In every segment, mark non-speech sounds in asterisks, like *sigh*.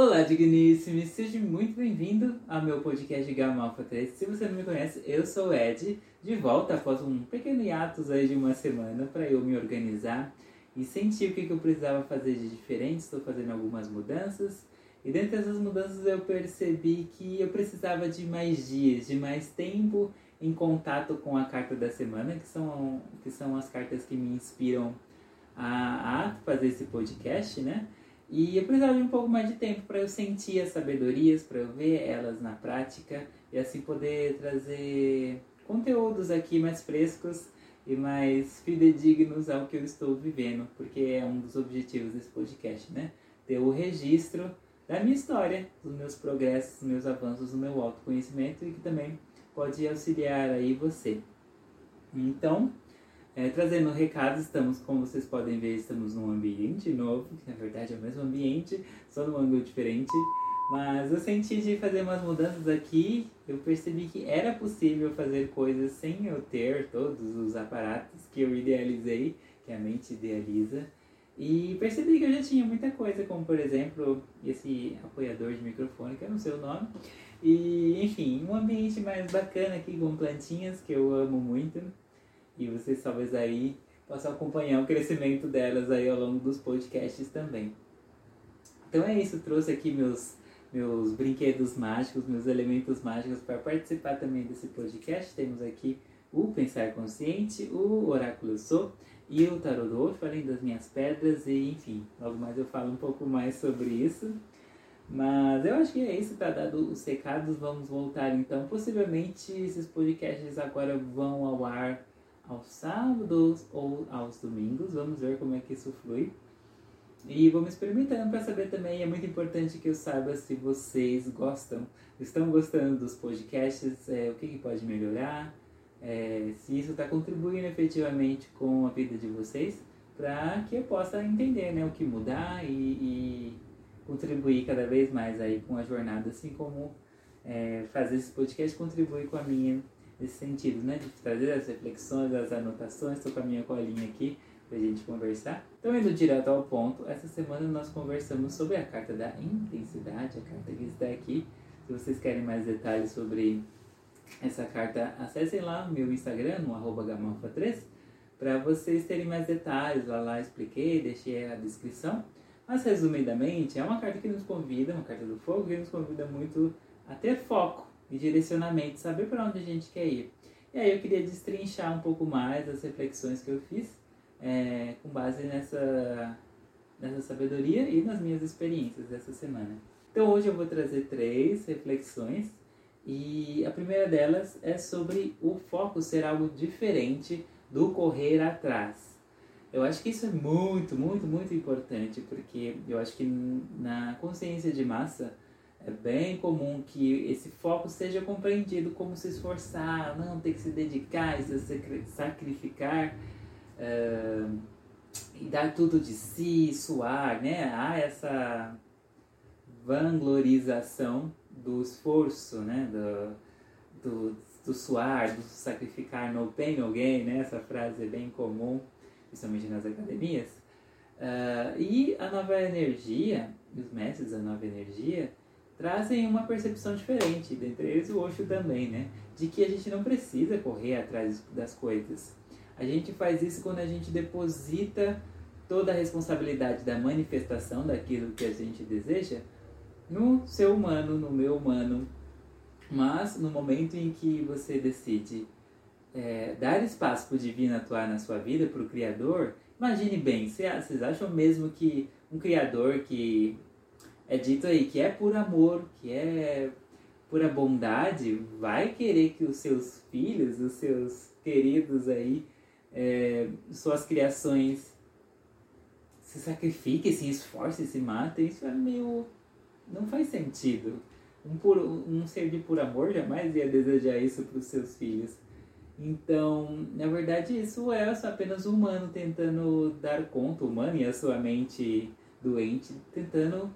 Olá, digníssimo! Seja muito bem-vindo ao meu podcast Gama Alpha 3. Se você não me conhece, eu sou o Ed, de volta após um pequeno hiatus aí de uma semana para eu me organizar e sentir o que, eu precisava fazer de diferente. Estou fazendo algumas mudanças e dentre essas mudanças eu percebi que eu precisava de mais dias, de mais tempo em contato com a carta da semana, que são, que são as cartas que me inspiram a, a fazer esse podcast, né? E eu precisava de um pouco mais de tempo para eu sentir as sabedorias, para eu ver elas na prática e assim poder trazer conteúdos aqui mais frescos e mais fidedignos ao que eu estou vivendo, porque é um dos objetivos desse podcast, né? Ter o registro da minha história, dos meus progressos, dos meus avanços, do meu autoconhecimento e que também pode auxiliar aí você. Então, é, trazendo recados, estamos, como vocês podem ver, estamos num ambiente novo, que na verdade é o mesmo ambiente, só num ângulo diferente. Mas eu senti de fazer umas mudanças aqui, eu percebi que era possível fazer coisas sem eu ter todos os aparatos que eu idealizei, que a mente idealiza. E percebi que eu já tinha muita coisa, como por exemplo esse apoiador de microfone, que eu não sei o nome. E enfim, um ambiente mais bacana aqui com plantinhas que eu amo muito e vocês talvez aí possam acompanhar o crescimento delas aí ao longo dos podcasts também. Então é isso, trouxe aqui meus meus brinquedos mágicos, meus elementos mágicos para participar também desse podcast. Temos aqui o Pensar Consciente, o Oráculo Sou e o Tarot do Olho, além das minhas pedras e enfim, logo mais eu falo um pouco mais sobre isso. Mas eu acho que é isso, tá dado os recados, vamos voltar então. Possivelmente esses podcasts agora vão ao ar aos sábados ou aos domingos. Vamos ver como é que isso flui. E vamos experimentando para saber também. É muito importante que eu saiba se vocês gostam, estão gostando dos podcasts, é, o que, que pode melhorar, é, se isso está contribuindo efetivamente com a vida de vocês, para que eu possa entender né, o que mudar e, e, contribuir cada vez mais aí com a jornada, assim como é, fazer esse podcast contribuir com a minha nesse sentido, né? De trazer as reflexões, as anotações. Estou com a minha colinha aqui para a gente conversar. Então, indo direto ao ponto, essa semana nós conversamos sobre a carta da intensidade, a carta que está aqui. Se vocês querem mais detalhes sobre essa carta, acessem lá o meu Instagram, no arroba gamalfa3, para vocês terem mais detalhes. Lá, lá expliquei, deixei a descrição. Mas, resumidamente, é uma carta que nos convida, uma carta do fogo, que nos convida muito a ter foco direcionamento, saber para onde a gente quer ir. E aí eu queria destrinchar um pouco mais as reflexões que eu fiz é, com base nessa, nessa sabedoria e nas minhas experiências dessa semana. Então hoje eu vou trazer três reflexões e a primeira delas é sobre o foco ser algo diferente do correr atrás. Eu acho que isso é muito, muito, muito importante porque eu acho que na consciência de massa é bem comum que esse foco seja compreendido como se esforçar, não ter que se dedicar, se sacrificar uh, e dar tudo de si, suar, né? Há essa vanglorização do esforço, né? Do, do, do suar, do sacrificar, no pain, no gain, né? Essa frase é bem comum, principalmente nas academias. Uh, e a nova energia, os mestres da nova energia, trazem uma percepção diferente, dentre eles o Osho também, né? De que a gente não precisa correr atrás das coisas. A gente faz isso quando a gente deposita toda a responsabilidade da manifestação daquilo que a gente deseja no seu humano, no meu humano. Mas no momento em que você decide é, dar espaço para o divino atuar na sua vida, para o Criador, imagine bem, vocês acham mesmo que um Criador que é dito aí que é por amor, que é pura bondade, vai querer que os seus filhos, os seus queridos aí, é, suas criações se sacrifiquem, se esforcem, se matem, isso é meio. não faz sentido. Um, puro, um ser de puro amor jamais ia desejar isso para os seus filhos. Então, na verdade, isso é apenas o humano tentando dar conta, o humano e a sua mente doente, tentando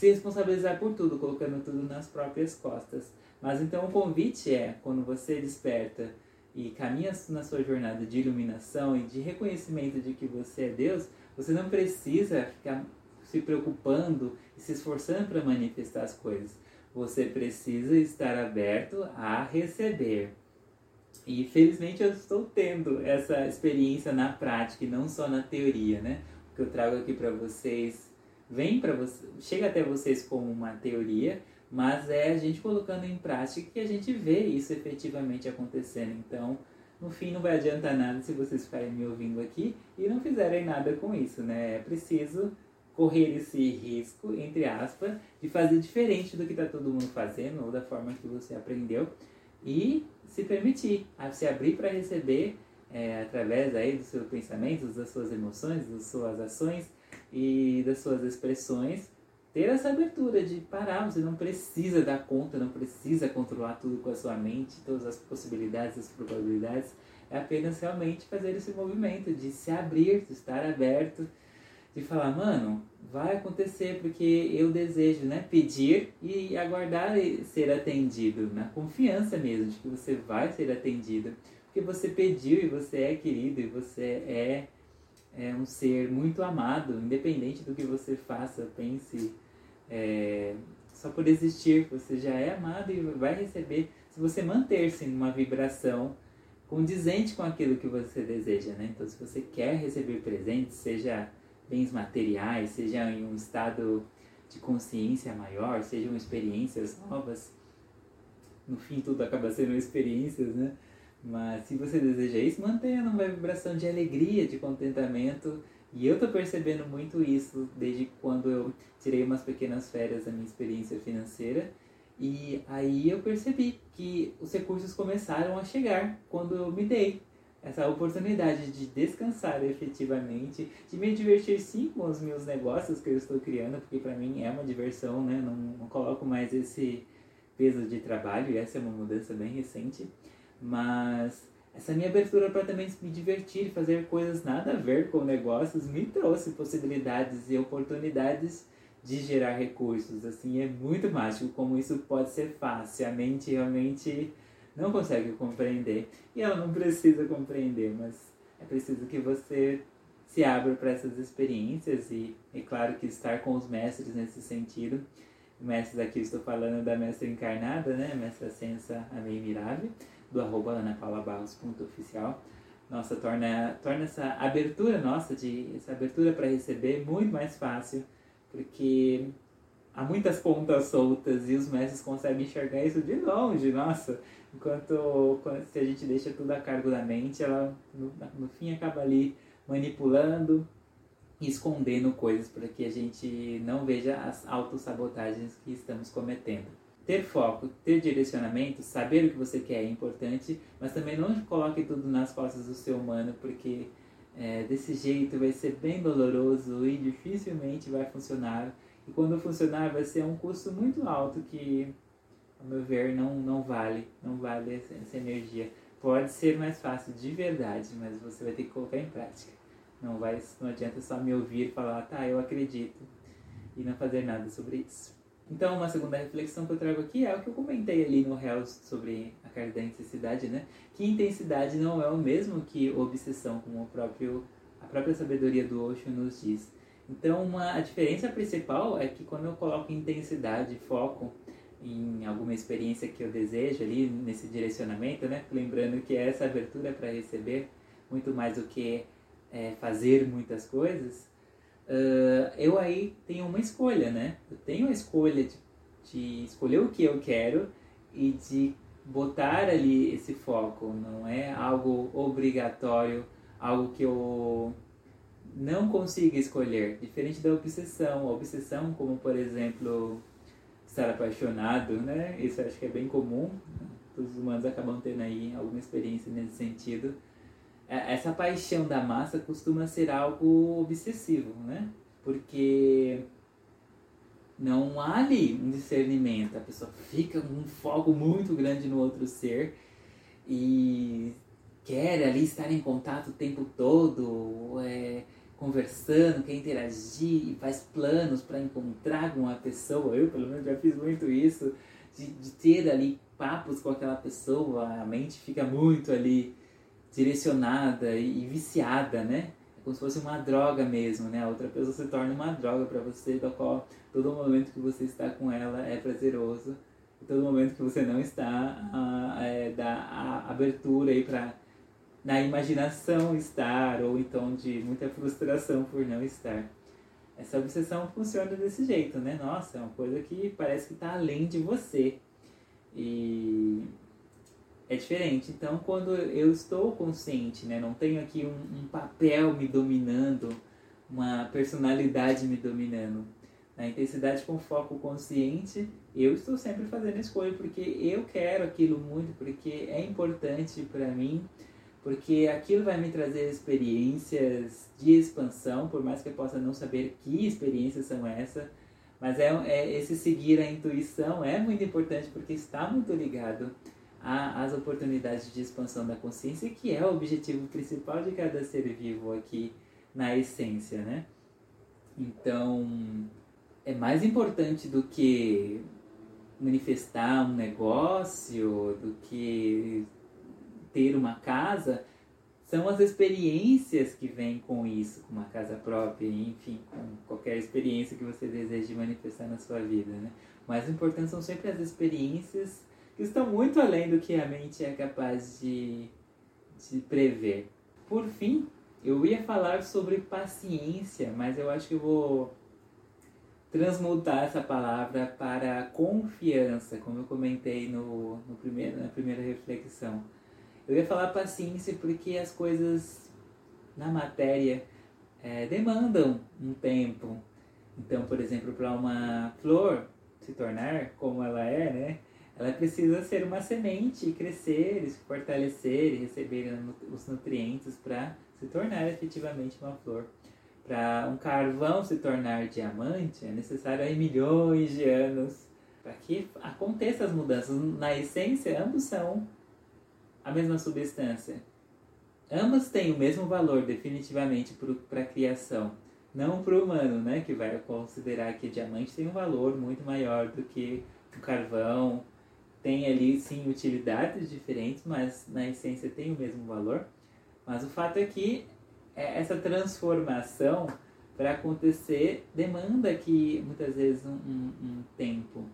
se responsabilizar por tudo, colocando tudo nas próprias costas. Mas então o convite é, quando você desperta e caminha na sua jornada de iluminação e de reconhecimento de que você é Deus, você não precisa ficar se preocupando e se esforçando para manifestar as coisas. Você precisa estar aberto a receber. E felizmente eu estou tendo essa experiência na prática e não só na teoria, né? O que eu trago aqui para vocês vem para você, chega até vocês como uma teoria, mas é a gente colocando em prática que a gente vê isso efetivamente acontecendo. Então, no fim não vai adiantar nada se vocês ficarem me ouvindo aqui e não fizerem nada com isso, né? É preciso correr esse risco, entre aspas, de fazer diferente do que está todo mundo fazendo ou da forma que você aprendeu e se permitir, se abrir para receber é, através aí dos seus pensamentos, das suas emoções, das suas ações e das suas expressões, ter essa abertura de parar, você não precisa dar conta, não precisa controlar tudo com a sua mente, todas as possibilidades, as probabilidades, é apenas realmente fazer esse movimento de se abrir, de estar aberto, de falar, mano, vai acontecer porque eu desejo, né, pedir e aguardar ser atendido, na confiança mesmo de que você vai ser atendido, porque você pediu e você é querido e você é é um ser muito amado, independente do que você faça, pense. É, só por existir, você já é amado e vai receber se você manter-se numa vibração condizente com aquilo que você deseja, né? Então, se você quer receber presentes, seja bens materiais, seja em um estado de consciência maior, sejam experiências novas, no fim tudo acaba sendo experiências, né? Mas se você deseja isso, mantenha numa vibração de alegria, de contentamento. E eu tô percebendo muito isso desde quando eu tirei umas pequenas férias da minha experiência financeira. E aí eu percebi que os recursos começaram a chegar quando eu me dei essa oportunidade de descansar efetivamente, de me divertir sim com os meus negócios que eu estou criando, porque para mim é uma diversão, né? Não, não coloco mais esse peso de trabalho e essa é uma mudança bem recente. Mas essa minha abertura para também me divertir e fazer coisas nada a ver com negócios me trouxe possibilidades e oportunidades de gerar recursos. Assim, é muito mágico como isso pode ser fácil. A mente realmente não consegue compreender. E ela não precisa compreender, mas é preciso que você se abra para essas experiências e é claro que estar com os mestres nesse sentido. Mestres aqui estou falando da mestra encarnada, né? Mestra Sensa Amei Mirabile do arroba anapaulabarros.oficial. Nossa, torna, torna essa abertura nossa, de, essa abertura para receber muito mais fácil, porque há muitas pontas soltas e os mestres conseguem enxergar isso de longe, nossa. Enquanto se a gente deixa tudo a cargo da mente, ela no, no fim acaba ali manipulando escondendo coisas para que a gente não veja as autossabotagens que estamos cometendo ter foco, ter direcionamento, saber o que você quer é importante, mas também não coloque tudo nas costas do seu humano, porque é, desse jeito vai ser bem doloroso e dificilmente vai funcionar. E quando funcionar, vai ser um custo muito alto que, ao meu ver, não, não vale, não vale essa, essa energia. Pode ser mais fácil de verdade, mas você vai ter que colocar em prática. Não, vai, não adianta só me ouvir e falar, tá, eu acredito, e não fazer nada sobre isso. Então, uma segunda reflexão que eu trago aqui é o que eu comentei ali no réu sobre a carga da intensidade, né? Que intensidade não é o mesmo que obsessão, como o próprio, a própria sabedoria do Osho nos diz. Então, uma, a diferença principal é que quando eu coloco intensidade, foco em alguma experiência que eu desejo ali, nesse direcionamento, né? Lembrando que essa abertura para receber, muito mais do que é, fazer muitas coisas, uh, eu aí tenho uma escolha, né? Eu tenho a escolha de, de escolher o que eu quero e de botar ali esse foco. Não é algo obrigatório, algo que eu não consigo escolher. Diferente da obsessão. A obsessão, como por exemplo, estar apaixonado, né? Isso acho que é bem comum. Todos os humanos acabam tendo aí alguma experiência nesse sentido essa paixão da massa costuma ser algo obsessivo, né? Porque não há ali um discernimento, a pessoa fica com um foco muito grande no outro ser e quer ali estar em contato o tempo todo, é, conversando, quer interagir, faz planos para encontrar uma pessoa. Eu, pelo menos, já fiz muito isso, de, de ter ali papos com aquela pessoa, a mente fica muito ali direcionada e viciada, né? é como se fosse uma droga mesmo, né? A outra pessoa se torna uma droga para você, da qual todo momento que você está com ela é prazeroso. E todo momento que você não está, é, dá a abertura aí para na imaginação estar, ou então de muita frustração por não estar. Essa obsessão funciona desse jeito, né? Nossa, é uma coisa que parece que está além de você. E é diferente. Então, quando eu estou consciente, né, não tenho aqui um, um papel me dominando, uma personalidade me dominando. Na intensidade com foco consciente, eu estou sempre fazendo escolha porque eu quero aquilo muito, porque é importante para mim, porque aquilo vai me trazer experiências de expansão, por mais que eu possa não saber que experiências são essas, mas é, é esse seguir a intuição é muito importante porque está muito ligado as oportunidades de expansão da consciência, que é o objetivo principal de cada ser vivo aqui na essência, né? Então, é mais importante do que manifestar um negócio, do que ter uma casa, são as experiências que vêm com isso, com uma casa própria, enfim, com qualquer experiência que você deseje manifestar na sua vida, né? O mais importante são sempre as experiências estão muito além do que a mente é capaz de, de prever. Por fim, eu ia falar sobre paciência, mas eu acho que eu vou transmutar essa palavra para confiança, como eu comentei no, no primeiro, na primeira reflexão. Eu ia falar paciência porque as coisas na matéria é, demandam um tempo. Então, por exemplo, para uma flor se tornar como ela é, né? Ela precisa ser uma semente, crescer, se fortalecer e receber os nutrientes para se tornar efetivamente uma flor. Para um carvão se tornar diamante, é necessário aí milhões de anos para que aconteçam as mudanças. Na essência, ambos são a mesma substância. Ambos têm o mesmo valor, definitivamente, para a criação. Não para o humano, né, que vai considerar que diamante tem um valor muito maior do que o carvão, tem ali sim utilidades diferentes, mas na essência tem o mesmo valor. Mas o fato é que é, essa transformação para acontecer demanda que muitas vezes um, um, um, tempo.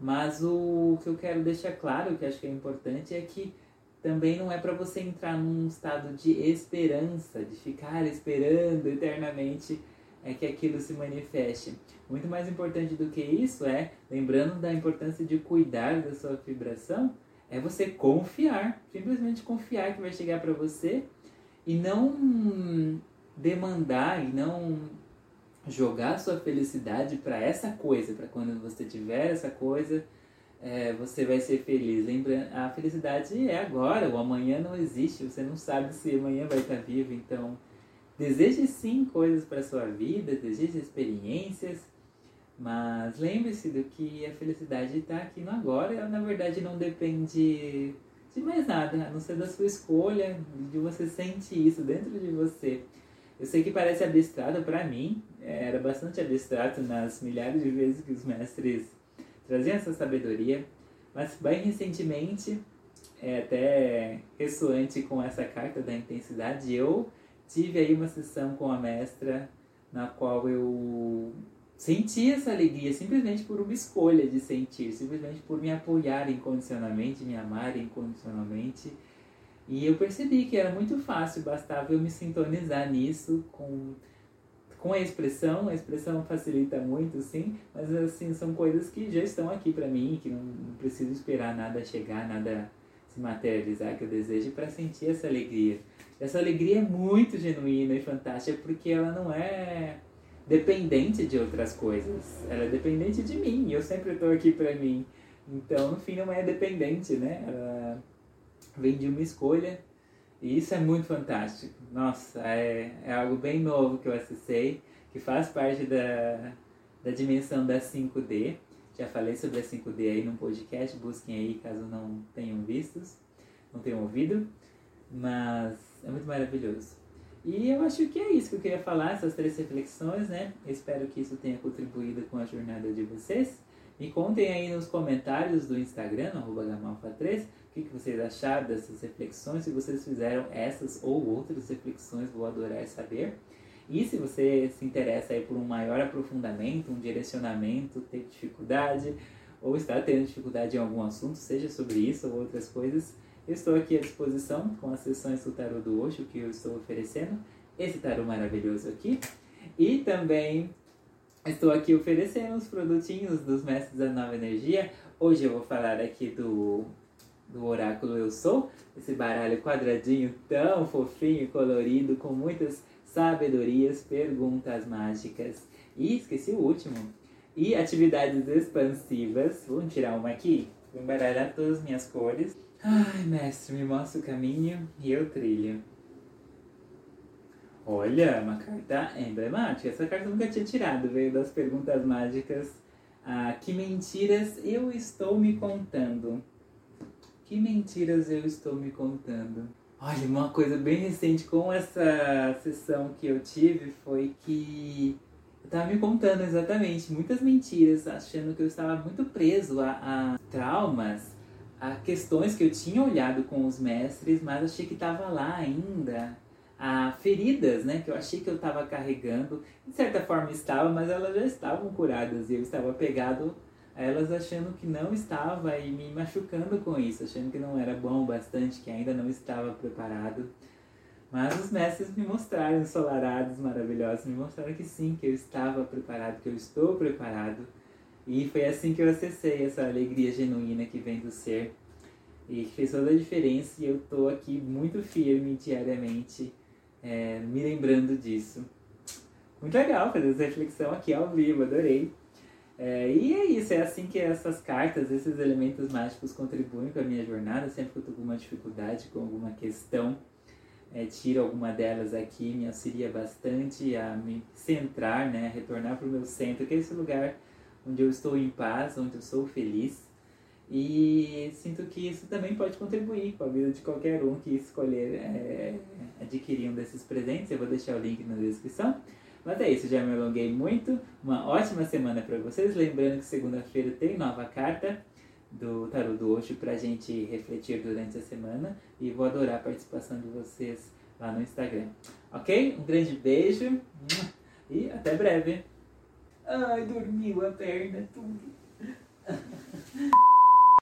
Mas o que eu quero deixar claro, que acho que é importante, é que também não é para você entrar num estado de esperança, de ficar esperando eternamente é que aquilo se manifeste. Muito mais importante do que isso é, lembrando da importância de cuidar da sua vibração, é você confiar, simplesmente confiar que vai chegar para você e não demandar e não jogar sua felicidade para essa coisa, para quando você tiver essa coisa, é, você vai ser feliz. Lembra, a felicidade é agora, o amanhã não existe, você não sabe se amanhã vai estar vivo, então deseje sim coisas para sua vida, deseje experiências, mas lembre-se do que a felicidade está aqui no agora, ela na verdade não depende de mais nada, a não ser da sua escolha, de você sentir isso dentro de você. Eu sei que parece abstrato para mim, era bastante abstrato nas milhares de vezes que os mestres traziam essa sabedoria, mas bem recentemente, é até ressoante com essa carta da intensidade, eu tive aí uma sessão com a mestra na qual eu senti essa alegria simplesmente por uma escolha de sentir, simplesmente por me apoiar incondicionalmente, me amar incondicionalmente. E eu percebi que era muito fácil, bastava eu me sintonizar nisso com com a expressão, a expressão facilita muito, sim, mas assim, são coisas que já estão aqui para mim, que não, não preciso esperar nada chegar, nada se materializar que eu desejo para sentir essa alegria. Essa alegria é muito genuína e fantástica porque ela não é dependente de outras coisas. Ela é dependente de mim. Eu sempre estou aqui para mim. Então, no fim, não é dependente, né? Ela vem de uma escolha. E isso é muito fantástico. Nossa, é, é algo bem novo que eu acessei, que faz parte da, da dimensão da 5D. Já falei sobre a 5D aí num podcast, busquem aí caso não tenham vistos, não tenham ouvido. Mas é muito maravilhoso. E eu acho que é isso que eu queria falar, essas três reflexões, né? Espero que isso tenha contribuído com a jornada de vocês. Me contem aí nos comentários do Instagram, gamalfa3, o que, que vocês acharam dessas reflexões, se vocês fizeram essas ou outras reflexões, vou adorar saber. E se você se interessa aí por um maior aprofundamento, um direcionamento, tem dificuldade ou está tendo dificuldade em algum assunto, seja sobre isso ou outras coisas, eu estou aqui à disposição com as sessões do tarô do Osho que eu estou oferecendo, esse tarô maravilhoso aqui. E também estou aqui oferecendo os produtinhos dos Mestres da Nova Energia. Hoje eu vou falar aqui do, do Oráculo Eu Sou, esse baralho quadradinho tão fofinho colorido, com muitas sabedorias, perguntas mágicas. E esqueci o último. E atividades expansivas. Vamos tirar uma aqui? Vou embaralhar todas as minhas cores. Ai, mestre, me mostra o caminho e eu trilho. Olha, uma carta emblemática. Essa carta eu nunca tinha tirado. Veio das perguntas mágicas. Ah, que mentiras eu estou me contando? Que mentiras eu estou me contando? Olha, uma coisa bem recente com essa sessão que eu tive foi que eu tava me contando exatamente muitas mentiras, achando que eu estava muito preso a, a traumas, a questões que eu tinha olhado com os mestres, mas achei que estava lá ainda. A feridas, né, que eu achei que eu estava carregando, de certa forma estava, mas elas já estavam curadas e eu estava pegado elas achando que não estava e me machucando com isso, achando que não era bom bastante, que ainda não estava preparado. Mas os mestres me mostraram, ensolarados, maravilhosos, me mostraram que sim, que eu estava preparado, que eu estou preparado. E foi assim que eu acessei essa alegria genuína que vem do ser. E fez toda a diferença e eu estou aqui muito firme diariamente, é, me lembrando disso. Muito legal fazer essa reflexão aqui ao vivo, adorei. É, e é isso, é assim que essas cartas, esses elementos mágicos contribuem para a minha jornada. Sempre que eu estou com uma dificuldade, com alguma questão, é, tiro alguma delas aqui, me auxilia bastante a me centrar, né, a retornar para o meu centro, que é esse lugar onde eu estou em paz, onde eu sou feliz. E sinto que isso também pode contribuir com a vida de qualquer um que escolher é, adquirir um desses presentes. Eu vou deixar o link na descrição. Mas é isso, já me alonguei muito. Uma ótima semana para vocês. Lembrando que segunda-feira tem nova carta do Tarot do Osho para a gente refletir durante a semana. E vou adorar a participação de vocês lá no Instagram. Ok? Um grande beijo e até breve. Ai, dormiu a perna, tudo. *laughs*